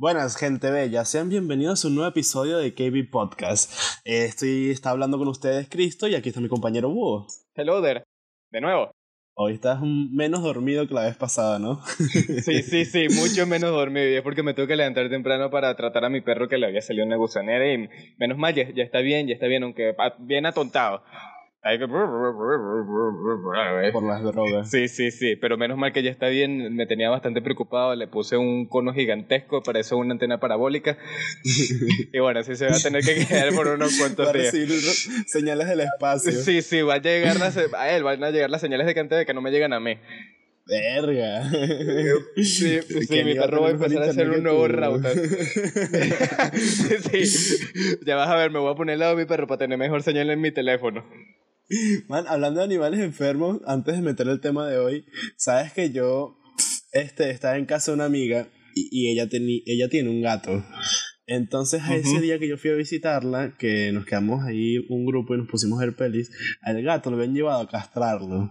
Buenas, gente bella. Sean bienvenidos a un nuevo episodio de KB Podcast. Eh, estoy está hablando con ustedes, Cristo, y aquí está mi compañero Búho. Hello there. De nuevo. Hoy estás menos dormido que la vez pasada, ¿no? sí, sí, sí, mucho menos dormido. Y es porque me tengo que levantar temprano para tratar a mi perro que le había salido una gusanera. Y menos mal, ya, ya está bien, ya está bien, aunque bien atontado. Por las drogas. Sí, sí, sí, pero menos mal que ya está bien, me tenía bastante preocupado, le puse un cono gigantesco, para eso una antena parabólica. y bueno, así se va a tener que quedar por unos cuantos días. señales del espacio. Sí, sí, va a llegar a él, van a llegar las señales de cante que no me llegan a mí. Verga. Sí, sí mi perro va a empezar a hacer un nuevo router. sí, ya vas a ver, me voy a poner al lado de mi perro para tener mejor señal en mi teléfono. Man, hablando de animales enfermos, antes de meter el tema de hoy, sabes que yo este, estaba en casa de una amiga y, ella, ella tiene un gato. Entonces, a ese día que yo fui a visitarla, que nos quedamos ahí un grupo y nos pusimos a ver pelis, al gato lo habían llevado a castrarlo.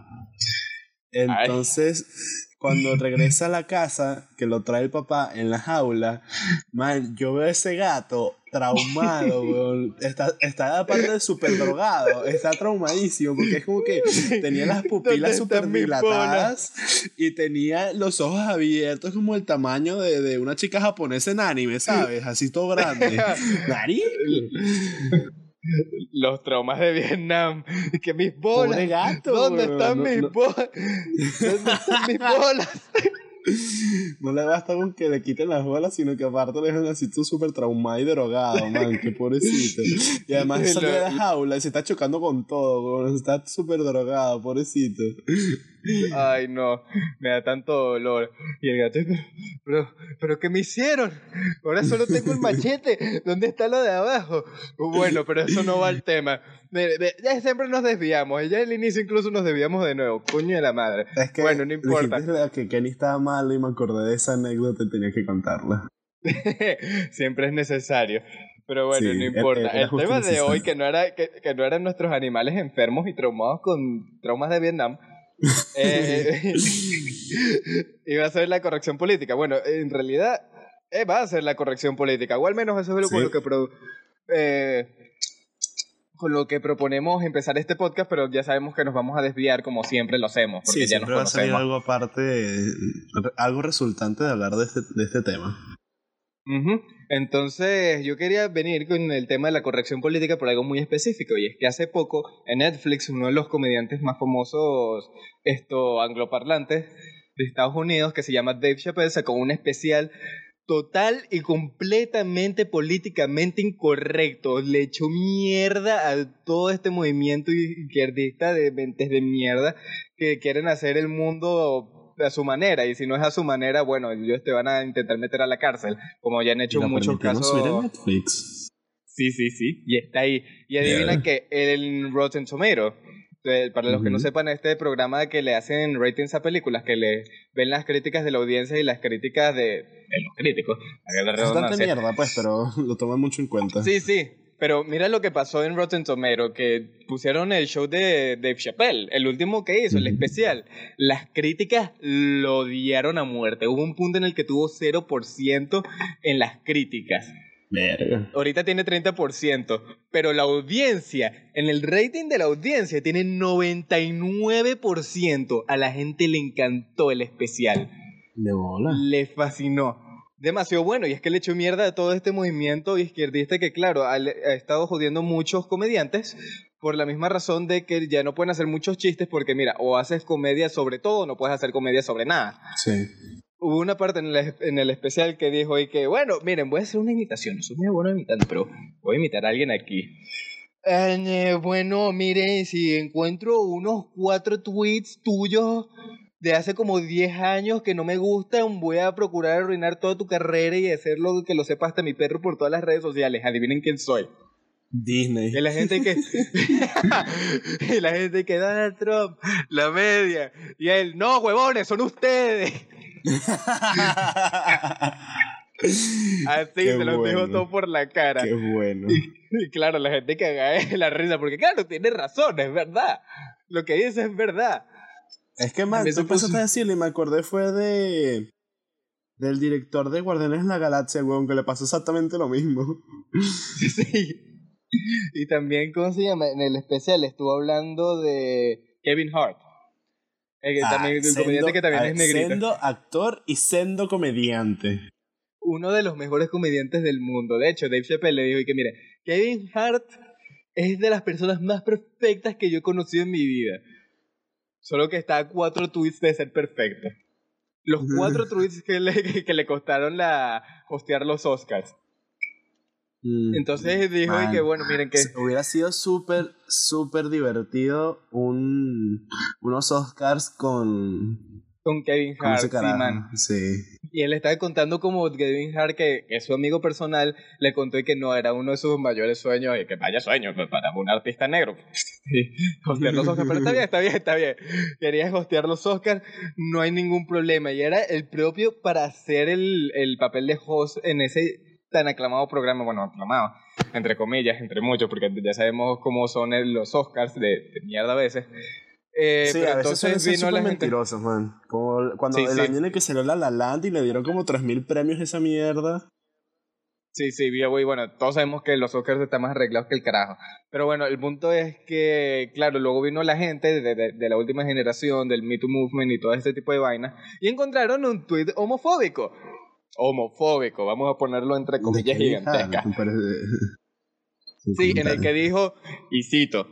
Entonces, cuando regresa a la casa, que lo trae el papá en la jaula, man, yo veo a ese gato traumado, weón. Está, está aparte de súper drogado, está traumadísimo, porque es como que tenía las pupilas súper dilatadas y tenía los ojos abiertos como el tamaño de, de una chica japonesa en anime, ¿sabes? Así todo grande. ¿Nari? Los traumas de Vietnam. Que mis bolas. Gato, ¿Dónde están mis bolas? ¿Dónde están mis bolas? No le basta con que le quiten las bolas, sino que aparte le dejan así todo súper traumado y drogado, man, qué pobrecito. Y además sale de la jaula y se está chocando con todo, está súper drogado, pobrecito. Ay, no, me da tanto dolor. Y el gato, pero, pero, ¿qué me hicieron? Ahora solo tengo el machete. ¿Dónde está lo de abajo? Bueno, pero eso no va al tema. Ya siempre nos desviamos. Ya al inicio incluso nos desviamos de nuevo. Coño de la madre. Es que bueno, no importa. que Kenny estaba mal y me acordé de esa anécdota y tenía que contarla. siempre es necesario. Pero bueno, no importa. el tema de hoy, que no, era, que, que no eran nuestros animales enfermos y traumados con traumas de Vietnam, eh, iba a ser la corrección política. Bueno, en realidad eh, va a ser la corrección política, o al menos eso es lo, que eh, con lo que proponemos empezar este podcast, pero ya sabemos que nos vamos a desviar como siempre lo hacemos. Porque ya nos va a salir algo aparte, algo resultante de hablar de este, de este tema. Entonces, yo quería venir con el tema de la corrección política por algo muy específico, y es que hace poco en Netflix uno de los comediantes más famosos esto, angloparlantes de Estados Unidos, que se llama Dave Chappelle, sacó un especial total y completamente políticamente incorrecto. Le echó mierda a todo este movimiento izquierdista de mentes de mierda que quieren hacer el mundo a su manera y si no es a su manera, bueno, ellos te van a intentar meter a la cárcel, como ya han hecho muchos casos. Netflix. Sí, sí, sí, y está ahí. Y adivina que el Rotten Tomato, eh, para los que no sepan, este programa que le hacen ratings a películas, que le ven las críticas de la audiencia y las críticas de, de los críticos. Es bastante mierda, pues, pero lo toman mucho en cuenta. Sí, sí, pero mira lo que pasó en Rotten Tomato, que pusieron el show de Dave Chappelle, el último que hizo, el especial. Las críticas lo odiaron a muerte. Hubo un punto en el que tuvo 0% en las críticas. Verga. Ahorita tiene 30%, pero la audiencia, en el rating de la audiencia, tiene 99%. A la gente le encantó el especial. De bola. Le fascinó demasiado bueno y es que le echó mierda a todo este movimiento izquierdista que claro ha, estado jodiendo muchos comediantes por la misma razón de que ya no pueden hacer muchos chistes porque mira o haces comedia sobre todo o no puedes hacer comedia sobre nada. Sí. Hubo una parte en el, en el especial que dijo y que bueno miren voy a hacer una imitación soy muy bueno imitando pero voy a imitar a alguien aquí eh, bueno miren si encuentro unos cuatro tweets tuyos de hace como 10 años que no me gustan, voy a procurar arruinar toda tu carrera y hacerlo que lo sepa hasta mi perro por todas las redes sociales. Adivinen quién soy. Disney. Y la gente que. y la gente que Donald Trump, la media. Y él, no, huevones, son ustedes. Así se los dijo todo por la cara. Qué bueno. Y, claro, la gente que haga la risa, porque claro, tiene razón, es verdad. Lo que dice es verdad. Es que, man, tú empezaste a decirle y me acordé fue de... del director de Guardianes de la Galaxia, weón, que le pasó exactamente lo mismo. sí. Y también, ¿cómo se llama? En el especial estuvo hablando de Kevin Hart. El, Ah, también, el sendo- comediante que también ah, es negrito. Sendo actor y sendo comediante. Uno de los mejores comediantes del mundo. De hecho, Dave Chappelle le dijo y que, mire, Kevin Hart es de las personas más perfectas que yo he conocido en mi vida. Solo que está a cuatro tweets de ser perfecto. Los cuatro tweets que le, que, que le costaron la hostear los Oscars. Mm, Entonces dijo man. que, bueno, miren que... Hubiera sido súper, súper divertido un, unos Oscars con... Con Kevin Hart, sí, carajo. man. Sí. Y él estaba contando como Kevin Hart, que es su amigo personal, le contó y que no era uno de sus mayores sueños, y que vaya sueño pues, para un artista negro. Sí, hostear los Oscars, pero está bien, está bien, está bien. Querías hostear los Oscars, no hay ningún problema. Y era el propio para hacer el, el papel de host en ese tan aclamado programa, bueno, aclamado, entre comillas, entre muchos, porque ya sabemos cómo son los Oscars de, de mierda a veces. Eh, sí, pero a veces entonces ser vino la gente. mentirosos, man. Como cuando Sí, el sí. año en el que salió La La Land y le dieron como 3.000 premios a esa mierda. Sí, sí, güey. Bueno, todos sabemos que los Oscars están más arreglados que el carajo. Pero bueno, el punto es que, claro, luego vino la gente de, de- de la última generación, del Me Too Movement y todo este tipo de vainas, y encontraron un tweet homofóbico. Homofóbico, vamos a ponerlo entre comillas Hart, gigantescas. Sí, en el que dijo, y cito,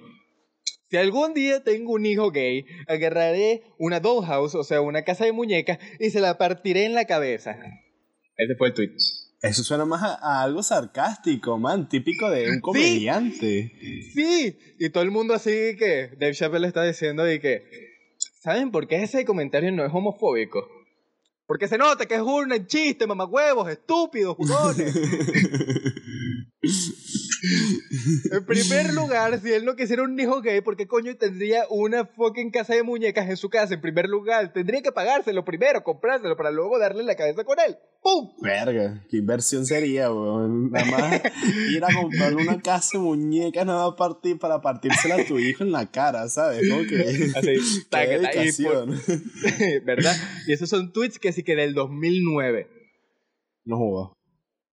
si algún día tengo un hijo gay, agarraré una dollhouse, o sea, una casa de muñecas, y se la partiré en la cabeza. Ese fue el tweet. Eso suena más a, a algo sarcástico, man, típico de un comediante. Sí, y todo el mundo así que Dave Chappelle está diciendo y que ¿saben por qué ese comentario no es homofóbico? Porque se nota que es un chiste, mamagüevos, estúpidos, jugones. En primer lugar, si él no quisiera un hijo gay, ¿por qué coño tendría una fucking casa de muñecas en su casa? En primer lugar, tendría que pagárselo primero, comprárselo, para luego darle la cabeza con él. ¡Pum! Verga, qué inversión sería, weón. Nada más ir a comprarle una casa de muñecas, nada más partir para partírsela a tu hijo en la cara, ¿sabes? Como que. Así, qué y por- dedicación. ¿verdad? Y esos son tweets que sí que del 2009. No jodas.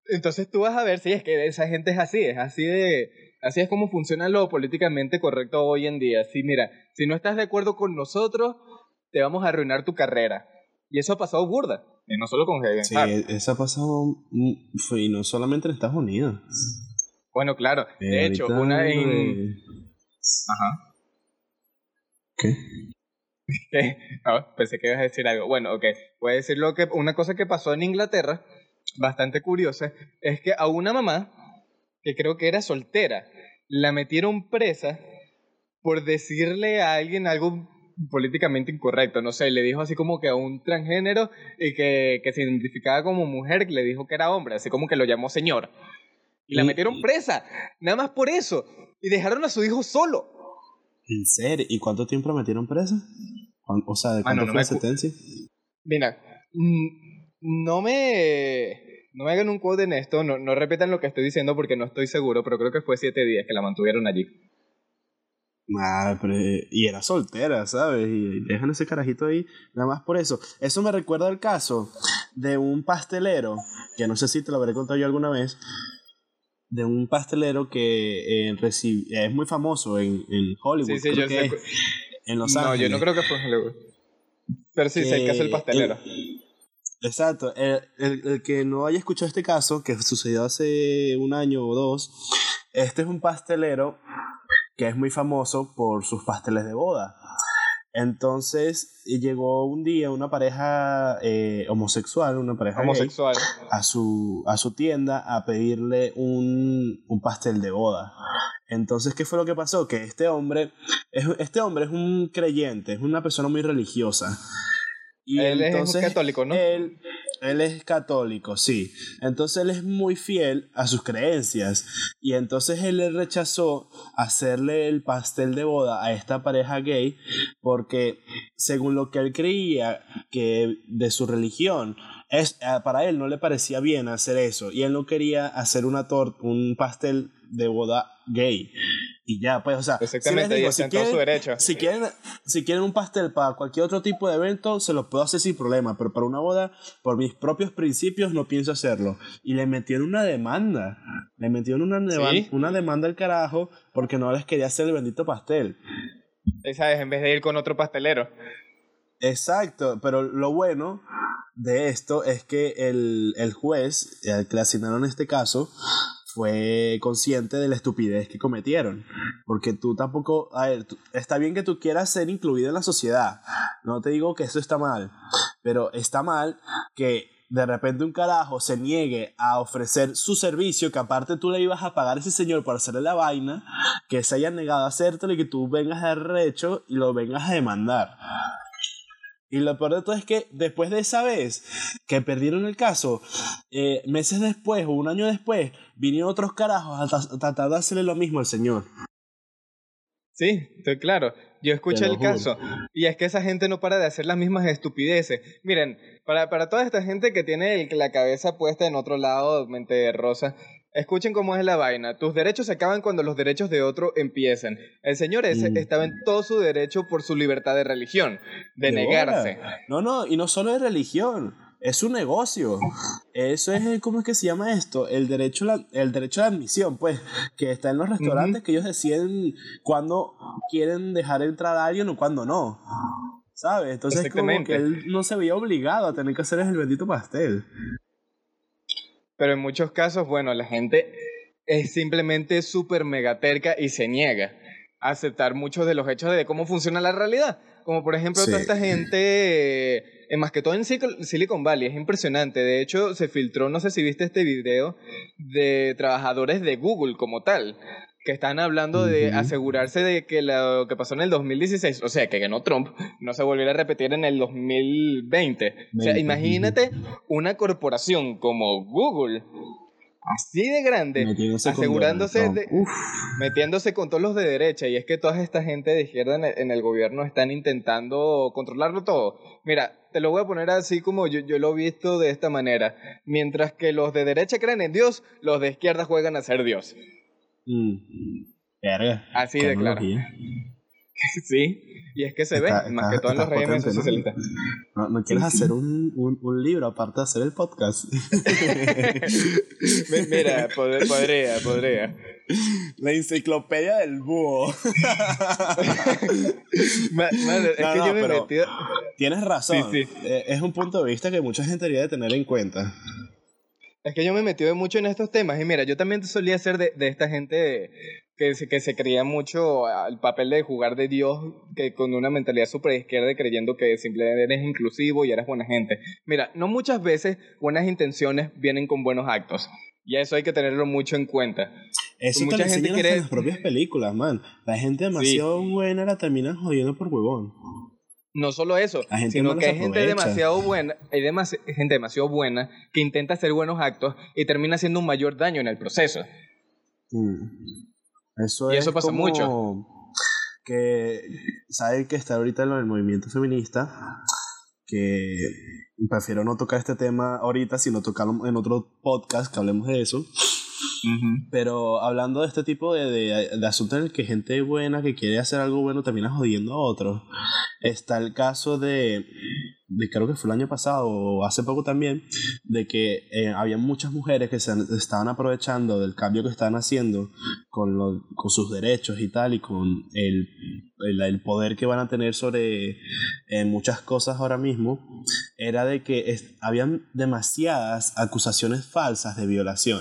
Entonces tú vas a ver si es que esa gente es así, es así de... Así es como funciona lo políticamente correcto hoy en día. Sí, mira, si no estás de acuerdo con nosotros, te vamos a arruinar tu carrera. Y eso ha pasado burda. Y no solo con Kevin Sí, Hart. eso ha pasado. mm, Y no solamente en Estados Unidos. Bueno, claro. Eh, De hecho, una en... Ajá. ¿Qué? Ah, pensé que ibas a decir algo. Bueno, ok. Voy a decir lo que, una cosa que pasó en Inglaterra, bastante curiosa, es que a una mamá, que creo que era soltera, la metieron presa por decirle a alguien algo políticamente incorrecto. No sé, le dijo así como que a un transgénero y que, que se identificaba como mujer, le dijo que era hombre, así como que lo llamó señor. Y la Y- metieron presa, nada más por eso. Y dejaron a su hijo solo. ¿En serio? ¿Y cuánto tiempo la metieron presa? ¿Cuán- O sea, ¿de Mano, cuánto no fue la sentencia? Mira, mm, no me, no me hagan un quote en esto, no, no repitan lo que estoy diciendo porque no estoy seguro, pero creo que fue siete días que la mantuvieron allí. Ah, pero, eh, y era soltera, ¿sabes? Y dejan ese carajito ahí nada más por eso. Eso me recuerda al caso de un pastelero, que no sé si te lo habré contado yo alguna vez, de un pastelero que eh, reci- es muy famoso en, en Hollywood, Sí, sí, creo yo que sé. es, en Los no, Ángeles. yo no creo que fue en Hollywood. Pero sí, sé el caso del que pastelero. el- exacto. El, el- el que no haya escuchado este caso, que sucedió hace un año o dos, este es un pastelero que es muy famoso por sus pasteles de boda. Entonces y llegó un día una pareja eh, homosexual, una pareja gay, Homosexual. a su, a su tienda a pedirle un, un pastel de boda. Entonces, ¿qué fue lo que pasó? Que este hombre, es, este hombre es un creyente, es una persona muy religiosa. Y Él es entonces, católico, ¿no? Él, él es católico, sí. Entonces él es muy fiel a sus creencias. Y entonces él le rechazó hacerle el pastel de boda a esta pareja gay porque según lo que él creía que de su religión, es, para él no le parecía bien hacer eso. Y él no quería hacer una un pastel de boda gay. Y ya, pues, o sea, Exactamente, y está en todo su derecho. Si quieren, si quieren un pastel para cualquier otro tipo de evento, se los puedo hacer sin problema, pero para una boda, por mis propios principios, no pienso hacerlo. Y le metieron una demanda, le metieron una, ¿Sí? una demanda al carajo porque no les quería hacer el bendito pastel. ¿Sabes? En vez de ir con otro pastelero. Exacto, pero lo bueno de esto es que el, el juez al que le asignaron este caso fue consciente de la estupidez que cometieron. Porque tú tampoco, a ver, tú- está bien que tú quieras ser incluido en la sociedad. No te digo que eso está mal, pero está mal que de repente un carajo se niegue a ofrecer su servicio, que aparte tú le ibas a pagar a ese señor por hacerle la vaina, que se haya negado a hacértelo y que tú vengas de recho y lo vengas a demandar. Y lo peor de todo es que después de esa vez que perdieron el caso, eh, meses después o un año después, vinieron otros carajos a, tra- a tratar de hacerle lo mismo al señor. Sí, estoy claro. Yo escuché el caso. Y es que esa gente no para de hacer las mismas estupideces. Miren, para, para toda esta gente que tiene el- la cabeza puesta en otro lado, mente de rosa, escuchen cómo es la vaina. Tus derechos se acaban cuando los derechos de otro empiezan. El señor ese Mm. estaba en todo su derecho por su libertad de religión, de, negarse. No, no, y no solo de religión. Es un negocio. Eso es, el- ¿cómo es que se llama esto? El derecho, a la- el derecho a la admisión, pues, que está en los restaurantes que ellos deciden cuándo quieren dejar entrar a alguien o cuándo no. ¿Sabes? Entonces como que él no se veía obligado a tener que hacer el bendito pastel. Pero en muchos casos, bueno, la gente es simplemente súper mega terca y se niega a aceptar muchos de los hechos de cómo funciona la realidad. Como por ejemplo, toda esta gente, eh, más que todo en Sil- Silicon Valley, es impresionante. De hecho, se filtró, no sé si viste este video, de trabajadores de Google como tal, que están hablando de asegurarse de que lo que pasó en el 2016, o sea, que ganó Trump, no se volviera a repetir en el 2020. O sea, 20, imagínate una corporación como Google, así de grande, Metiéndose asegurándose de, metiéndose con todos los de derecha, y es que toda esta gente de izquierda en el, en el gobierno están intentando controlarlo todo. Mira, te lo voy a poner así como yo, yo lo he visto de esta manera. Mientras que los de derecha creen en Dios, los de izquierda juegan a ser Dios. Mm. Verga. Así de claro. sí, y es que se ve, Está- más está- que todo en los está regímenes potente, ¿no? socialistas. ¿No, no quieres hacer un, un, un libro aparte de hacer el podcast? Mi- Mira, pod- podría, podría. La enciclopedia del búho. Ma- mano, es No, que no, yo me he pero- metido... Tienes razón. Sí, sí. Eh, es un punto de vista que mucha gente debería de tener en cuenta. Es que yo me metido mucho en estos temas y mira, yo también solía ser de, de esta gente que se, que se creía mucho al papel de jugar de Dios, que con una mentalidad súper izquierda y creyendo que simplemente eres inclusivo y eres buena gente. Mira, no muchas veces buenas intenciones vienen con buenos actos. Y eso hay que tenerlo mucho en cuenta. Eso Mucha te gente cree- en las propias películas, man. La gente demasiado buena la terminan jodiendo por huevón. No solo eso, sino no que hay gente demasiado buena, hay demasi- gente demasiado buena que intenta hacer buenos actos y termina haciendo un mayor daño en el proceso. Mm. Eso Y es eso pasa como mucho. Que, ¿sabe que está ahorita lo del movimiento feminista? Que prefiero no tocar este tema ahorita, sino tocarlo en otro podcast que hablemos de eso. Pero hablando de este tipo de, de, de asuntos en el que gente buena que quiere hacer algo bueno termina jodiendo a otros, está el caso de, de creo que fue el año pasado o hace poco también, de que eh, había muchas mujeres que se estaban aprovechando del cambio que estaban haciendo con, lo- con sus derechos y tal y con el, el, el poder que van a tener sobre eh, muchas cosas ahora mismo, era de que es- habían demasiadas acusaciones falsas de violación.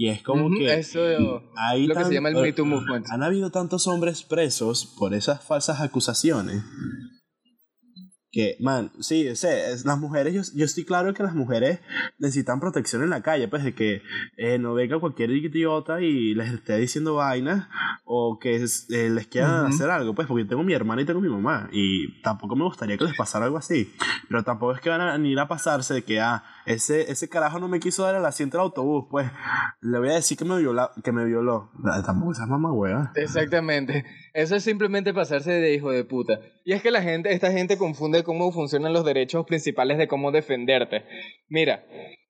Y es como Ujú, que Eso hay lo que se tan- llama el Me Too Movement. han habido tantos hombres presos por esas falsas acusaciones que, man, sí, sé, es- las mujeres, yo, yo estoy claro que las mujeres necesitan protección en la calle, pues de que eh, no venga cualquier idiota y les esté diciendo vainas o que eh, les quieran hacer algo, pues porque tengo mi hermana y tengo mi mamá y tampoco me gustaría que les pasara algo así, pero tampoco es que van a ir a pasarse de que, ah, ese, ese carajo no me quiso dar el asiento del autobús, pues le voy a decir que me, viola, que me violó. Tampoco esas mamá hueva. Exactamente. Eso es simplemente pasarse de hijo de puta. Y es que la gente, esta gente confunde de cómo funcionan los derechos principales de cómo defenderte. Mira,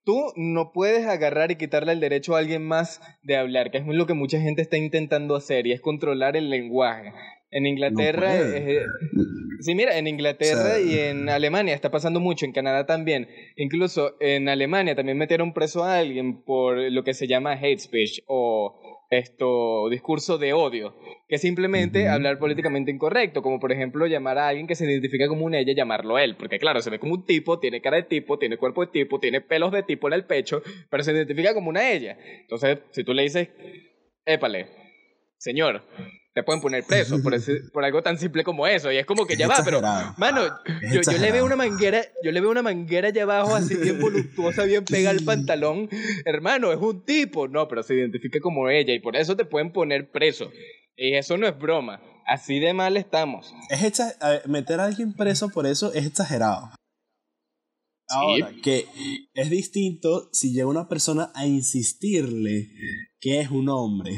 tú no puedes agarrar y quitarle el derecho a alguien más de hablar, que es lo que mucha gente está intentando hacer, y es controlar el lenguaje. En Inglaterra, sí, mira, en Inglaterra y en Alemania está pasando mucho, en Canadá también. Incluso en Alemania también metieron preso a alguien por lo que se llama hate speech o esto discurso de odio, que es simplemente hablar políticamente incorrecto, como por ejemplo llamar a alguien que se identifica como un ella, llamarlo él, porque claro, se ve como un tipo, tiene cara de tipo, tiene cuerpo de tipo, tiene pelos de tipo en el pecho, pero se identifica como una ella. Entonces, si tú le dices, épale, señor, te pueden poner preso por, por algo tan simple como eso. Y es como que ya va, pero, mano, yo, yo, le veo una manguera, yo le veo una manguera allá abajo, así bien voluptuosa, bien pega al pantalón. Hermano, es un tipo. No, pero se identifica como ella y por eso te pueden poner preso. Y eso no es broma. Así de mal estamos. Es meter a alguien preso por eso es exagerado. Ahora, que es distinto si llega una persona a insistirle que es un hombre.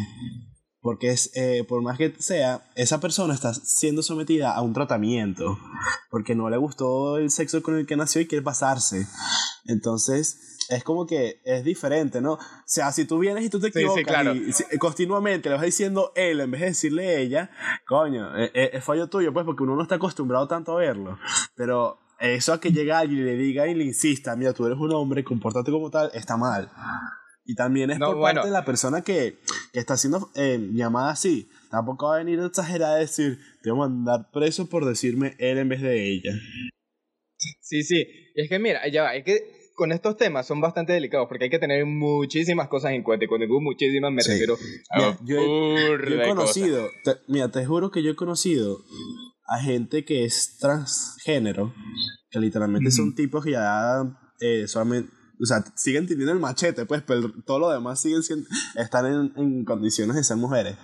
Porque es, eh, por más que sea, esa persona está siendo sometida a un tratamiento. Porque no le gustó el sexo con el que nació y quiere pasarse. Entonces, es como que es diferente, ¿no? O sea, si tú vienes y tú te equivocas y continuamente le vas diciendo él en vez de decirle ella, coño, es, e, es, fallo tuyo, pues, porque uno no está acostumbrado tanto a verlo. Pero eso a que llegue alguien y le diga y le insista, mira, tú eres un hombre, compórtate como tal, está mal. Y también es por parte de la persona que, que está siendo eh, llamada así. Tampoco va a venir exagerada a decir, te voy a mandar preso por decirme él en vez de ella. Sí, sí. Y es que mira, ya va, es que con estos temas son bastante delicados porque hay que tener muchísimas cosas en cuenta. Y cuando digo muchísimas me refiero a yo, he, conocido, mira, te juro que yo he conocido a gente que es transgénero, que literalmente son tipos que ya eh, solamente o sea, siguen teniendo el machete, pues, pero todo lo demás siguen siendo, están en, en condiciones de ser mujeres.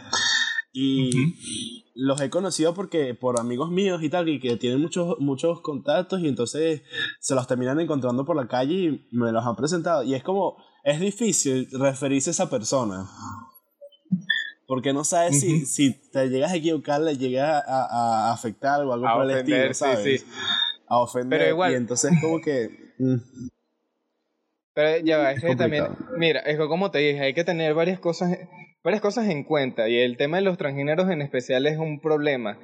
Y los he conocido porque por amigos míos y tal, y que tienen muchos, muchos contactos y entonces se los terminan encontrando por la calle y me los han presentado. Y es como, es difícil referirse a esa persona. Porque no sabes si, si te llegas a equivocar, le llegas a, a, afectar o algo por el estilo, ¿sabes? A ofender. Pero igual. Y entonces como que... Mm. Pero ya va, es que también, mira, es que como te dije, hay que tener varias cosas, varias cosas en cuenta y el tema de los transgéneros en especial es un problema.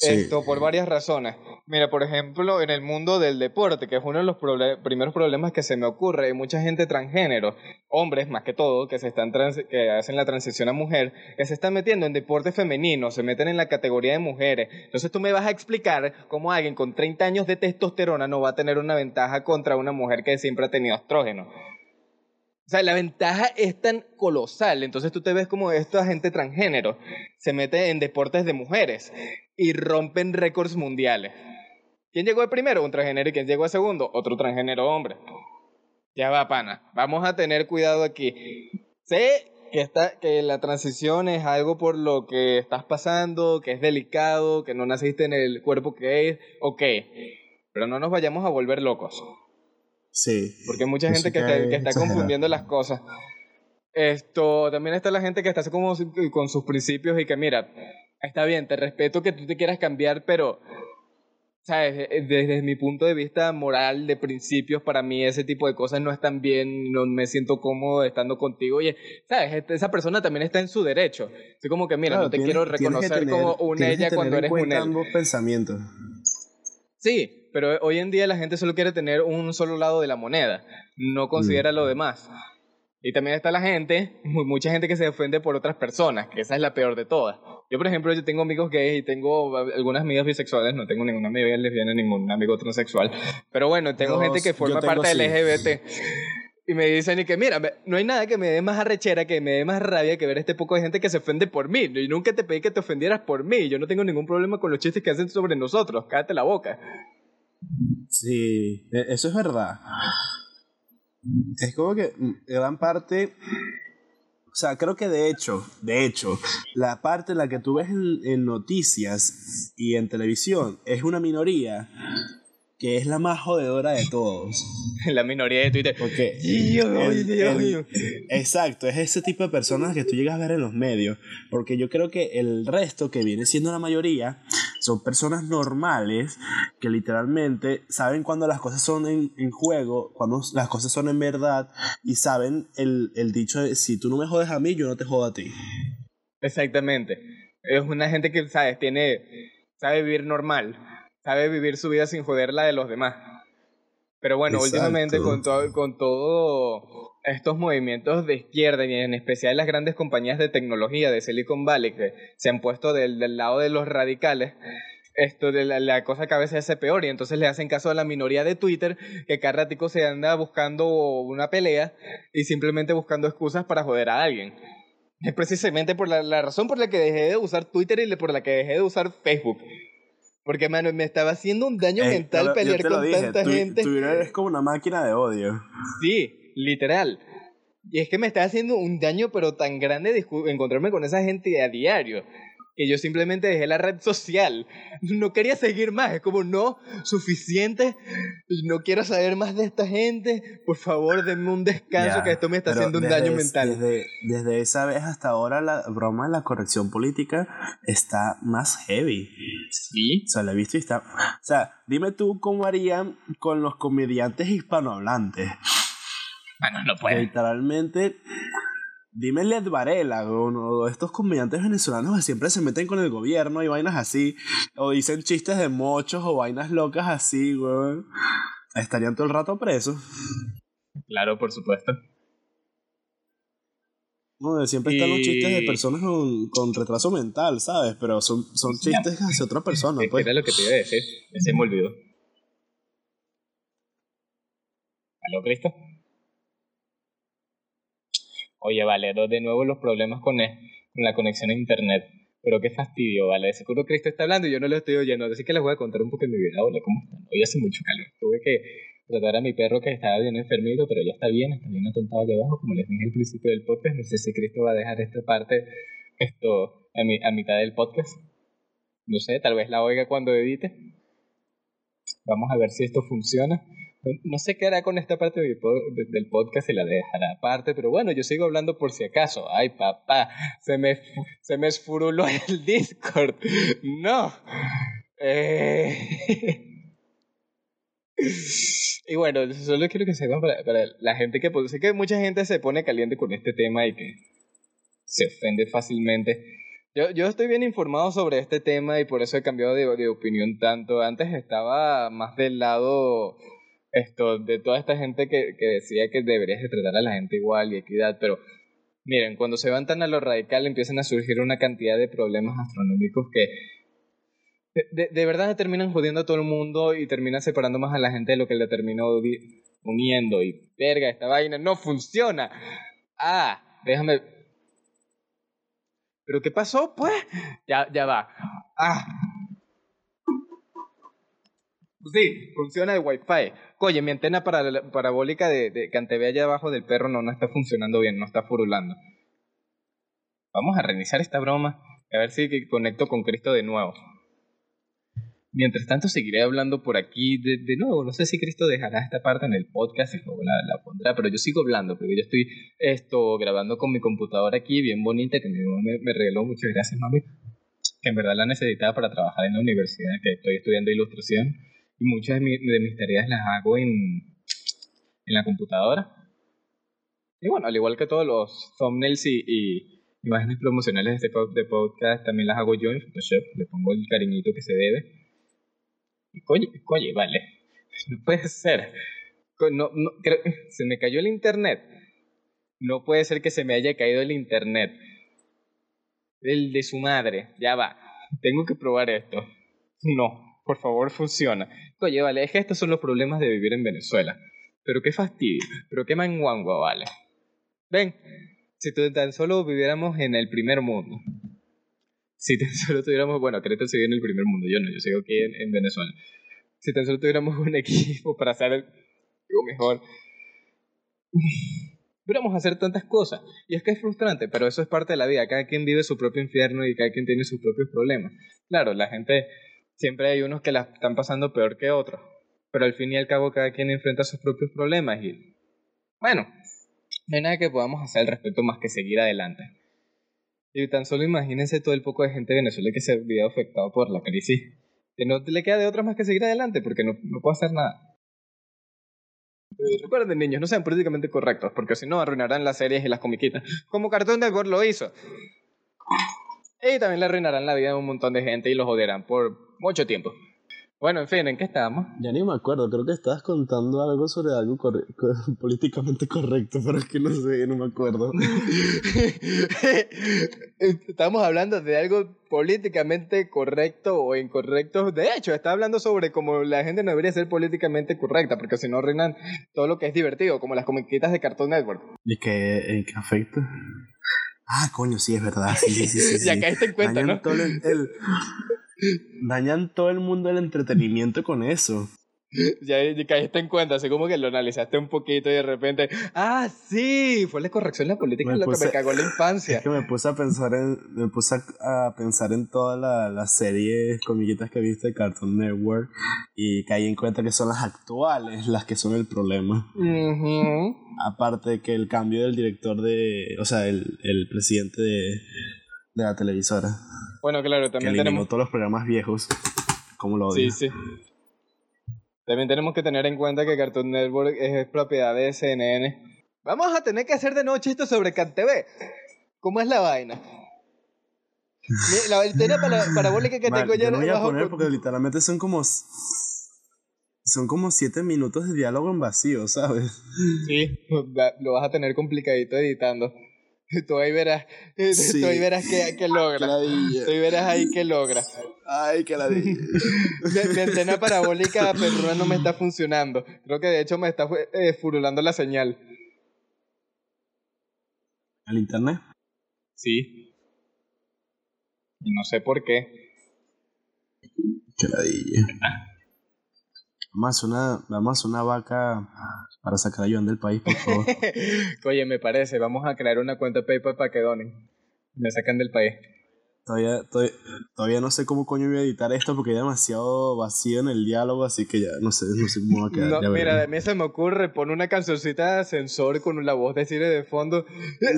Esto por varias razones. Mira, por ejemplo, en el mundo del deporte, que es uno de los primeros problemas que se me ocurre, hay mucha gente transgénero, hombres más que todo, que, se están que hacen la transición a mujer, que se están metiendo en deporte femenino, se meten en la categoría de mujeres. Entonces tú me vas a explicar cómo alguien con 30 años de testosterona no va a tener una ventaja contra una mujer que siempre ha tenido estrógeno. O sea, la ventaja es tan colosal. Entonces tú te ves como esta gente transgénero se mete en deportes de mujeres y rompen récords mundiales. ¿Quién llegó primero? Un transgénero. ¿Y quién llegó segundo? Otro transgénero hombre. Ya va, pana. Vamos a tener cuidado aquí. Sé que, está, que la transición es algo por lo que estás pasando, que es delicado, que no naciste en el cuerpo que es. Ok. Pero no nos vayamos a volver locos. Sí. Porque hay mucha gente que, está, que está confundiendo las cosas. Esto, también está la gente que está como con sus principios y que mira, está bien, te respeto que tú te quieras cambiar, pero ¿sabes? Desde mi punto de vista moral, de principios, para mí ese tipo de cosas no están bien, no me siento cómodo estando contigo. Oye, ¿sabes? Este, esa persona también está en su derecho. Estoy como que, mira, no te quiero reconocer como un ella cuando eres un él. pensamientos. Sí, pero hoy en día la gente solo quiere tener un solo lado de la moneda, no considera lo demás. Y también está la gente, mucha gente que se ofende por otras personas, que esa es la peor de todas. Yo, por ejemplo, yo tengo amigos gays y tengo algunas amigas bisexuales, no tengo ninguna amiga lesbiana, ningún amigo transexual. Pero bueno, tengo gente que forma parte del LGBT. Y me dicen y que, mira, no hay nada que me dé más arrechera, que me dé más rabia que ver este poco de gente que se ofende por mí. Y nunca te pedí que te ofendieras por mí. Yo no tengo ningún problema con los chistes que hacen sobre nosotros. Cállate la boca. Sí, e, eso es verdad. Es como que gran parte. O sea, creo que de hecho, de hecho, la parte en la que tú ves en, noticias y en televisión es una minoría que es la más jodedora de todos. La minoría de Twitter. Porque Dios, el- Dios el-. Exacto, es ese tipo de personas que tú llegas a ver en los medios, porque yo creo que el resto, que viene siendo la mayoría, son personas normales que literalmente saben cuando las cosas son en, en juego, cuando las cosas son en verdad, y saben el, el dicho de si tú no me jodes a mí, yo no te jodo a ti. Exactamente. Es una gente que, ¿sabes? Tiene, sabe vivir normal, sabe vivir su vida sin joder la de los demás. Pero bueno, Exacto. últimamente con con todo estos movimientos de izquierda y en especial las grandes compañías de tecnología de Silicon Valley que se han puesto del, del lado de los radicales, esto de la, la cosa cada vez se hace peor y entonces le hacen caso a la minoría de Twitter que cada ratico se anda buscando una pelea y simplemente buscando excusas para joder a alguien. Es precisamente por la, la razón por la que dejé de usar Twitter y por la que dejé de usar Facebook. Porque, mano, me estaba haciendo un daño Eh, mental pelear con dije, tanta tu- gente. Twitter es como una máquina de odio. Sí, literal. Y es que me está haciendo un daño, pero tan grande discu- encontrarme con esa gente a diario. Que yo simplemente dejé la red social. No quería seguir más. Es como, no, suficiente. No quiero saber más de esta gente. Por favor, denme un descanso, que esto me está haciendo un daño es- mental. Desde, desde esa vez hasta ahora la broma de la corrección política está más heavy. Sí. O sea, la he visto y está... O sea, dime tú cómo harían con los comediantes hispanohablantes. Bueno, no puede. literalmente... Dime Led Varela, o estos comediantes venezolanos que siempre se meten con el gobierno y vainas así, o dicen chistes de mochos o vainas locas así, weón. Estarían todo el rato presos. Claro, por supuesto. No, siempre están los chistes de personas con, con retraso mental, ¿sabes? Pero son, son chistes hacia otra persona, ¿Qué pues. Era lo que te iba a decir. Ese me olvidó. ¿Aló, Cristo? Oye, vale, de nuevo los problemas con, la conexión a internet. Pero qué fastidio, vale. De seguro Cristo está hablando y yo no lo estoy oyendo. Así que les voy a contar un poco de mi vida. Hola, ¿cómo están? Hoy hace mucho calor. Tuve que tratar a mi perro que estaba bien enfermito, pero ya está bien, está bien atontado allá abajo. Como les dije al principio del podcast, no sé si Cristo va a dejar esta parte esto a, mi- a mitad del podcast. No sé, tal vez la oiga cuando edite. Vamos a ver si esto funciona. No, sé qué hará con esta parte del podcast, si la dejará aparte, pero bueno, yo sigo hablando por si acaso. Ay, papá, se me, se me esfuruló el Discord. No. Eh... Y bueno, solo quiero que sepan para, para la gente que... pues, Sé que mucha gente se pone caliente con este tema y que se ofende fácilmente. Yo, yo estoy bien informado sobre este tema y por eso he cambiado de, de opinión tanto. Antes estaba más del lado esto de toda esta gente que, que decía que deberías de tratar a la gente igual y equidad, pero miren, cuando se van tan a lo radical empiezan a surgir una cantidad de problemas astronómicos que de, de, verdad terminan jodiendo a todo el mundo y terminan separando más a la gente de lo que le terminó uniendo y verga, esta vaina no funciona. Ah, déjame ¿Pero qué pasó, pues? Ya, ya va. Ah. Sí, funciona el wifi. Oye, mi antena para- parabólica de, de que antevé allá abajo del perro no, no está funcionando bien, no está furulando. Vamos a reiniciar esta broma. A ver si conecto con Cristo de nuevo. Mientras tanto, seguiré hablando por aquí de, de nuevo. No sé si Cristo dejará esta parte en el podcast y luego la, la pondrá, pero yo sigo hablando porque yo estoy esto grabando con mi computadora aquí, bien bonita, que mi mamá me, me regaló. Muchas gracias, mami. Que en verdad la necesitaba para trabajar en la universidad, que estoy estudiando ilustración. Y muchas de, mi- de mis tareas las hago en, en la computadora. Y bueno, al igual que todos los thumbnails y, imágenes promocionales de este de podcast, también las hago yo en Photoshop. Le pongo el cariñito que se debe. Y coño, coño, vale. No puede ser. No, no, creo- se me cayó el internet. No puede ser que se me haya caído el internet. El de su madre. Ya va. Tengo que probar esto. No, por favor, funciona. Oye, vale, es que estos son los problemas de vivir en Venezuela. Pero qué fastidio. Pero qué manguangua, vale. Ven, si tan solo viviéramos en el primer mundo. Si tan solo tuviéramos, bueno, Querétaro sigue en el primer mundo, yo no, yo sigo aquí en, en Venezuela. Si tan solo tuviéramos un equipo para hacer algo mejor, pudiéramos hacer tantas cosas. Y es que es frustrante, pero eso es parte de la vida. Cada quien vive su propio infierno y cada quien tiene sus propios problemas. Claro, la gente, siempre hay unos que la están pasando peor que otros. pero al fin y al cabo cada quien enfrenta sus propios problemas y bueno, no hay nada que podamos hacer al respecto más que seguir adelante. Y tan solo imagínense todo el poco de gente de Venezuela que se vio afectado por la crisis. Que no le queda de otra más que seguir adelante porque no, no puede hacer nada. Eh, recuerden, niños, no sean políticamente correctos, porque si no arruinarán las series y las comiquitas, como Cartoon Network lo hizo. Y también le arruinarán la vida a un montón de gente y los odiarán por mucho tiempo. Bueno, en fin, ¿en qué estábamos? Ya ni me acuerdo, creo que estabas contando algo sobre algo políticamente correcto, pero es que no sé, no me acuerdo. Estamos hablando de algo políticamente correcto o incorrecto. De hecho, está hablando sobre cómo la gente no debería ser políticamente correcta, porque si no arruinan todo lo que es divertido, como las comiquitas de Cartoon Network. ¿Y qué, en qué afecta? Ah, coño, sí, es verdad. Sí, sí, sí, ya caíste en cuenta, ¿no? el, dañan todo el mundo el entretenimiento con eso. Ya, caíste en cuenta, así como que lo analizaste un poquito y de repente, ah, sí, fue la corrección de la política lo que me cagó la infancia. Es que me puse a pensar en, me puse a, pensar en todas las series comiquitas que viste de Cartoon Network y caí en cuenta que son las actuales las que son el problema. Aparte de que el cambio del director de, o sea, el, el presidente de, de la televisora. Bueno, claro, también tenemos todos los programas viejos. como lo odio. Sí, sí. También tenemos que tener en cuenta que Cartoon Network es propiedad de CNN. Vamos a tener que hacer de nuevo chistes sobre CanTV. ¿Cómo es la vaina? La para, parabólica que tengo ya no voy a poner porque literalmente son como son como siete minutos de diálogo en vacío, ¿sabes? Sí, lo vas a tener complicadito editando. Tú ahí verás, tú ahí verás que, que logra. Tú ahí verás ahí que logra. Ay, que la Mi, mi, antena parabólica perruna no me está funcionando. Creo que de hecho me está eh, furulando la señal. ¿El internet? Sí. Y no sé por qué. Que ladilla. Vamos a una, a una vaca para sacar a Joan del país, por favor. Oye, me parece, vamos a crear una cuenta PayPal para que donen. Me sacan del país. Todavía, todavía, no sé cómo coño voy a editar esto porque hay demasiado vacío en el diálogo, así que ya no sé, no sé cómo va a quedar. No, mira, de mí se me ocurre poner una cancioncita de ascensor con la voz de Cire de fondo.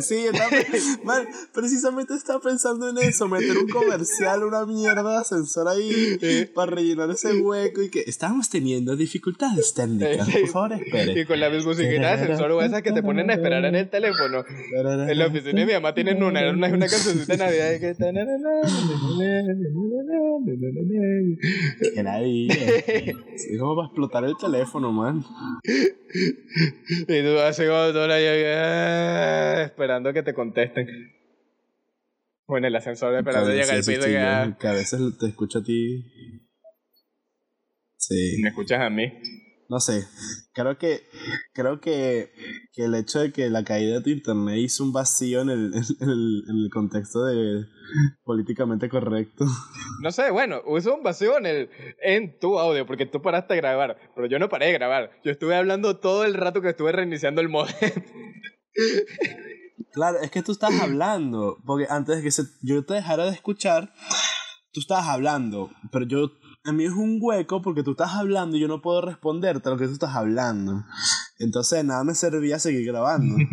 Sí, man, precisamente estaba pensando en eso, meter un comercial, una mierda de ascensor ahí para rellenar ese hueco y que estamos teniendo dificultades técnicas, por favor espere. Y con la misma musiquita de ascensor o esas que te ponen a esperar en el teléfono. En la oficina de mi mamá tienen una, una, una cancioncita de Navidad. Que nadie. Es como para explotar el teléfono, man. Y tú vas esperando que te contesten. O en el ascensor esperando llegar al piso y Que a veces te escucho a ti. Sí. ¿Me escuchas a mí? no sé, creo que creo que, que, el hecho de que la caída de tu internet hizo un vacío en el, en el, en el contexto de políticamente correcto. No sé, bueno, hizo un vacío en, el, en tu audio, porque tú paraste de grabar, pero yo no paré de grabar. Yo estuve hablando todo el rato que estuve reiniciando el modem. Claro, es que tú estás hablando, porque antes de que se, yo te dejara de escuchar, tú estabas hablando, pero yo a mí es un hueco porque tú estás hablando y yo no puedo responderte a lo que tú estás hablando. Entonces nada me servía seguir grabando.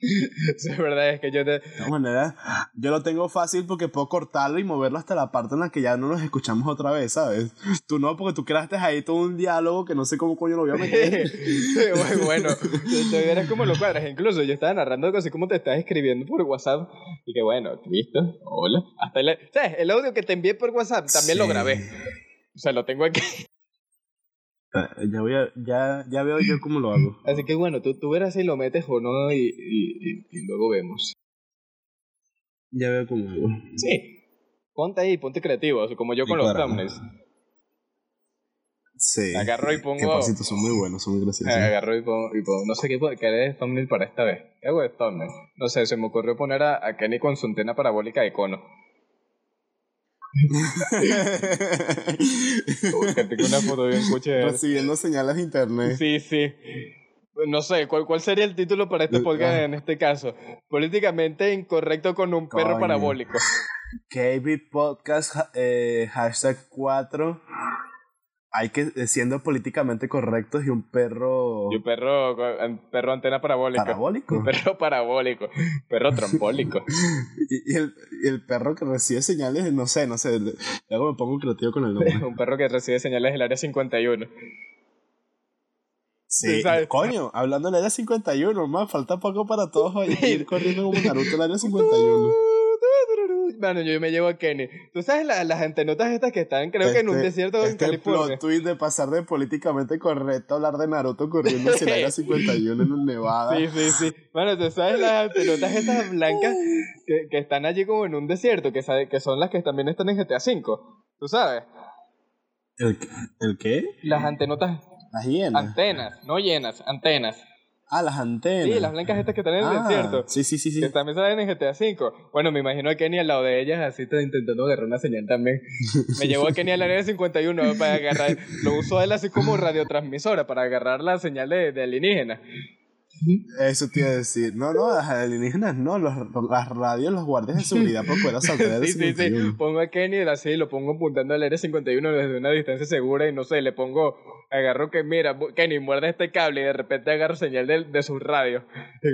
es verdad, es que yo te... De todas maneras, yo lo tengo fácil porque puedo cortarlo y moverlo hasta la parte en la que ya no nos escuchamos otra vez, ¿sabes? Tú no, porque tú creaste ahí todo un diálogo que no sé cómo coño lo voy a meter. bueno, bueno, te verás cómo lo cuadras. Incluso yo estaba narrando así como te estás escribiendo por WhatsApp y que bueno, listo, hola. Hasta el, ¿sabes? el audio que te envié por WhatsApp también lo grabé. O sea, lo tengo aquí. Ah, ya, voy a, ya, ya veo yo cómo lo hago. Así que bueno, tú, tú verás si lo metes o no y, y, y, luego vemos. Ya veo cómo hago. Sí. Ponte ahí, ponte creativo, como yo con los thumbnails. Sí. Agarro y pongo. Que por son muy buenos, son muy graciosos. Agarro y pongo, y pongo. No sé qué, qué de thumbnail para esta vez. ¿Qué hago de thumbnail? No sé, se me ocurrió poner a, a Kenny con su antena parabólica de cono. Una foto bien Recibiendo señales de internet. Sí, sí. No sé, ¿cuál, ¿cuál sería el título para este podcast en este caso? Políticamente incorrecto con un perro parabólico. KB Podcast eh, hashtag 4 hay que eh, siendo políticamente correctos y un perro Y un perro, un perro antena parabólica. parabólico. Un perro parabólico. Perro trombólico. Y, y el, y el perro que recibe señales, no sé, no sé. Luego me pongo creativo con el nombre. un perro que recibe señales del área 51. Sí, ¿sabes? coño, hablando del área 51, más falta poco para todos ir corriendo como Naruto al área 51. Mano, yo me llevo a Kenny. ¿Tú sabes la- las antenotas estas que están, creo que en un Este- desierto en este California? plot twist de pasar de políticamente correcto a hablar de Naruto corriendo hacia el área 51 en un Nevada. Sí, sí, sí. Bueno, tú sabes las antenotas estas blancas que, que están allí como en un desierto, que, sabe- que son las que también están en GTA V. ¿Tú sabes? ¿El, ¿El qué? Las antenotas, Las hienas. antenas, no llenas, antenas. Ah, las antenas. Sí, las blancas estas que están en el Ah, desierto. Sí, sí, sí, sí. Que también salen en GTA V. Bueno, me imagino a Kenny al lado de ellas, así está intentando agarrar una señal también. Me llevó a Kenny al área 51 para agarrar. Lo usó él así como radiotransmisora para agarrar la señal de, de alienígena. Eso te iba a decir. No, no, las alienígenas no, los, las radios, los guardias de seguridad para poder asaltar el Sí, sí, sí. 51. Pongo a Kenny así, lo pongo apuntando al área 51 desde una distancia segura y no sé, le pongo, agarro que mira, Kenny, muerde este cable y de repente agarro señal de, de sus radios. Y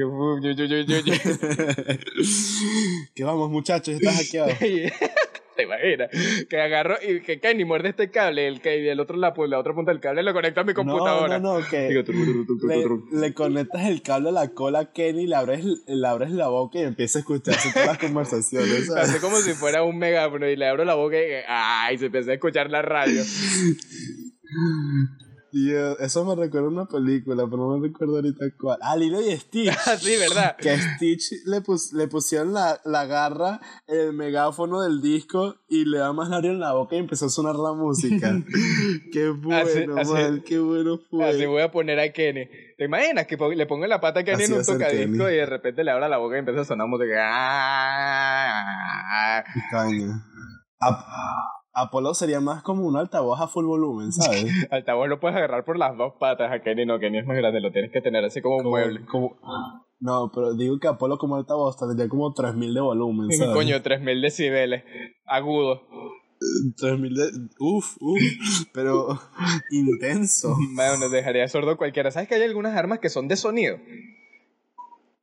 que vamos, muchachos, estás hackeado. ¿Te imaginas? Que agarro y que Kenny muerde este cable el que y el otro la, la otra punta del cable lo conecto a mi computadora. No, no, no, que Digo, tru, tru, tru, tru, le, conectas el cable a la cola a Kenny, le abres, le abres la boca y empieza a escucharse todas las conversaciones. ¿sabes? Así como si fuera un megáfono y le abro la boca y ay, se empieza a escuchar la radio. Tío, eso me recuerda a una película, pero no me recuerdo ahorita cuál. Ah, Lilo y Stitch. Así, ¿verdad? que a Stitch le, pus- le pusieron la, la garra el megáfono del disco y le da más labio en la boca y empezó a sonar la música. qué bueno, así- man, qué bueno fue. Así voy a poner a Kenny. ¿Te imaginas que le pongo la pata a Kenny Así en un tocadisco y de repente le abra la boca y empieza a sonar música? Ah. Caña. Ap- Apolo sería más como un altavoz a full volumen, ¿sabes? Altavoz lo puedes agarrar por las dos patas. A Kenny no, Kenny es más grande, lo tienes que tener así como un mueble. como- no, pero digo que Apolo como altavoz tendría como 3000 de volumen, ¿sabes? Coño, 3000 decibeles. Agudo. 3000 de... Uf, uf, pero intenso. Bueno, nos dejaría sordo cualquiera. ¿Sabes que hay algunas armas que son de sonido?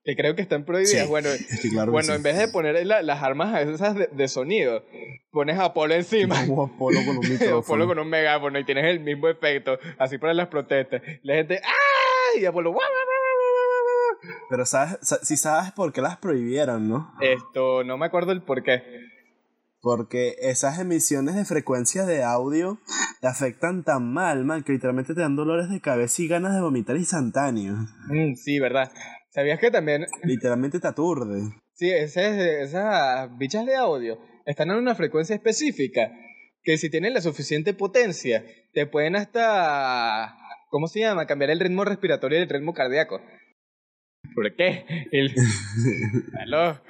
Que creo que están prohibidas. Sí, Bueno, es que claro que bueno sí. en vez de poner la- las armas esas de, de sonido, pones a Apolo encima. Como Apolo con un micrófono. Apolo con un megáfono y tienes el mismo efecto, así para las protestas. La gente, ¡ah! Y Apolo, ¡guau! Pero sabes, sa- si sabes por qué las prohibieron, ¿no? Esto, no me acuerdo el por qué. Porque esas emisiones de frecuencia de audio te afectan tan mal, man, que literalmente te dan dolores de cabeza y ganas de vomitar instantáneos. Mm, sí, ¿verdad? ¿Sabías que también, Literalmente te aturde. sí, ese- esas bichas de audio están en una frecuencia específica que si tienen la suficiente potencia, te pueden hasta, ¿cómo se llama? Cambiar el ritmo respiratorio y el ritmo cardíaco. ¿Por qué? El... Aló.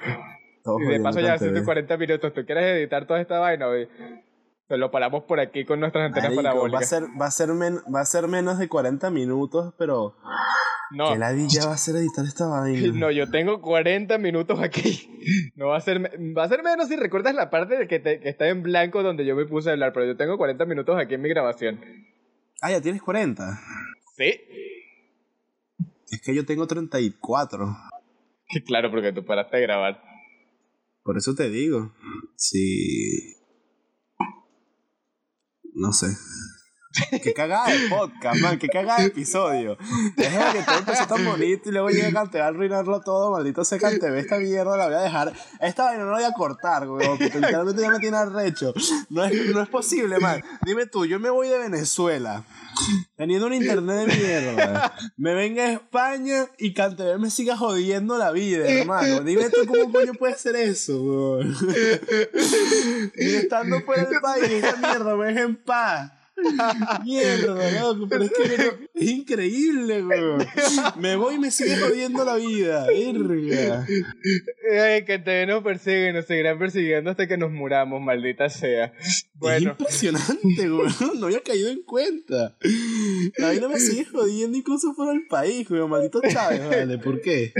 Y de paso ya TV. 140 minutos. ¿Tú quieres editar toda esta vaina? Hoy? Pues lo paramos por aquí con nuestras antenas Marico, va, a parabólicas. ser, va, a ser men- va a ser menos de 40 minutos, pero No, qué ladilla va a ser editar esta vaina. no, yo tengo 40 minutos aquí. No va a ser, va a ser menos si recuerdas la parte de que, te- que está en blanco donde yo me puse a hablar, pero yo tengo 40 minutos aquí en mi grabación. Ah, ya tienes 40. ¿Sí? Es que yo tengo 34. Claro, porque tú paraste de grabar. Por eso te digo. Sí. No sé. Qué cagada de podcast, man. Qué cagada de episodio. Déjame que todo empezó tan bonito y luego llega Canteve a arruinarlo todo. Maldito sea Canteve. Esta mierda la voy a dejar. Esta vaina no la voy a cortar, weón. Porque literalmente ya me tiene arrecho. No es, no es posible, man. Dime tú, yo me voy de Venezuela. Teniendo un internet de mierda. Me venga a España y Canteve me siga jodiendo la vida, hermano. Dime tú cómo coño puede ser eso, weón. Y estando fuera del país, esa mierda me deja en paz. Mierda, loco, pero es que Es increíble, weón. Me voy y me sigue jodiendo la vida. Verga. Ay, que te nos persiguen, nos seguirán persiguiendo hasta que nos muramos, maldita sea. Bueno. Es impresionante, weón. No había caído en cuenta. La vida me sigue jodiendo incluso fuera del país, weón. Maldito Chávez, vale. ¿Por qué?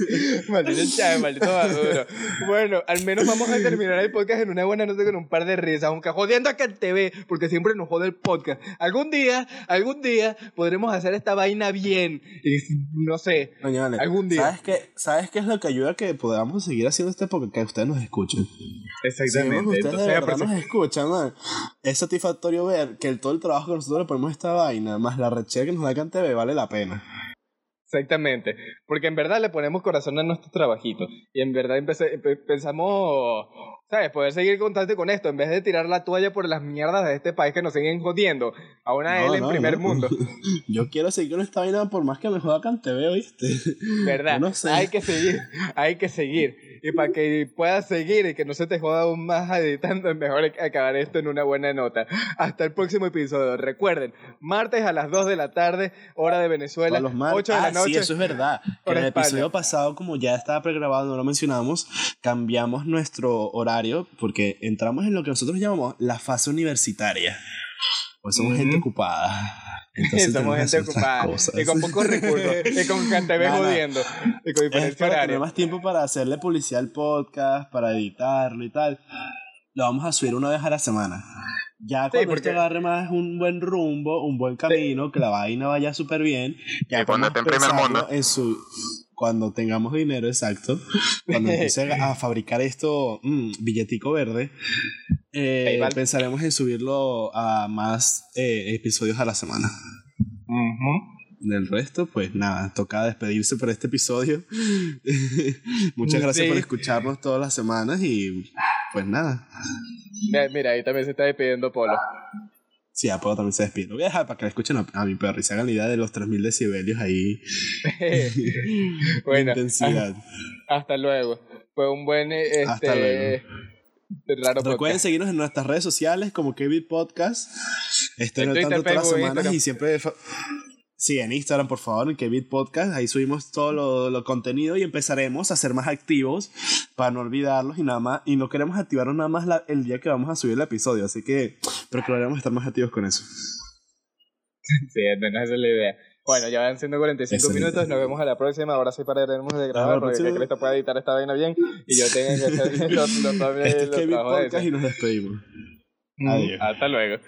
maldito Chávez, maldito Maduro. Bueno, al menos vamos a terminar el podcast en una buena nota con un par de risas, aunque jodiendo a TV, porque siempre nos jode el podcast. Algún día, algún día podremos hacer esta vaina bien. Y no sé, algún día. ¿Sabes qué, ¿Sabes qué es lo que ayuda a que podamos seguir haciendo este podcast? Que ustedes nos escuchen. Exactamente. Si ustedes de verdad nos escuchan, man, es satisfactorio ver que el, todo el trabajo que nosotros le ponemos a esta vaina, más la rechera que nos da TV, vale la pena. Exactamente, porque en verdad le ponemos corazón a nuestro trabajito y en verdad pensamos, ¿sabes? Poder seguir constante con esto en vez de tirar la toalla por las mierdas de este país que nos siguen jodiendo a una L en primer mundo. Yo quiero seguir con esta vaina por más que me joda Canteve, ¿viste? ¿Verdad? No sé. Hay que seguir, hay que seguir. Y para que puedas seguir y que no se te joda aún más editando, es mejor acabar esto en una buena nota. Hasta el próximo episodio. Recuerden, martes a las 2 de la tarde, hora de Venezuela, los 8 de la noche. Sí, eso es verdad. En el episodio pasado, como ya estaba pregrabado, no lo mencionamos, cambiamos nuestro horario porque entramos en lo que nosotros llamamos la fase universitaria. Pues somos gente ocupada. Entonces somos gente ocupada. Y con pocos recursos. y con gente jodiendo. Y con diferencia tener más tiempo para hacerle publicidad al podcast, para editarlo y tal. Lo vamos a subir una vez a la semana. Ya cuando sí, esto agarre más un buen rumbo, un buen camino, que la vaina vaya súper bien. Ya y cuando esté en primer mundo. En su, cuando tengamos dinero, exacto. Cuando empiece a fabricar esto, mmm, billetico verde, eh, pensaremos en subirlo a más eh, episodios a la semana. Del resto, pues nada, toca despedirse por este episodio. Muchas gracias por escucharnos todas las semanas y pues nada. Mira, ahí también se está despidiendo Polo. Sí, Apolo también se despide. Lo voy a dejar para que le escuchen a, mi perro y se hagan la idea de los 3000 decibelios ahí. bueno, intensidad. Hasta, luego. Fue un buen. Este, hasta luego. Recuerden seguirnos en nuestras redes sociales como KB Podcast. Estén en tanto todas las semanas y siempre. Sí, en Instagram, por favor, en Kevin Podcast. Ahí subimos todo lo, lo, contenido y empezaremos a ser más activos para no olvidarlos y nada más. Y no queremos activarnos nada más la, el día que vamos a subir el episodio. Así que procuraremos estar más activos con eso. Sí, al menos esa es la idea. Bueno, ya van siendo 45 minutos, nos vemos a la próxima. Ahora sí pararemos de grabar porque que Cristo pueda editar esta vaina bien y yo tengo que hacer los, los, los, este es Kevin Podcast y nos despedimos. Adiós. Hasta luego.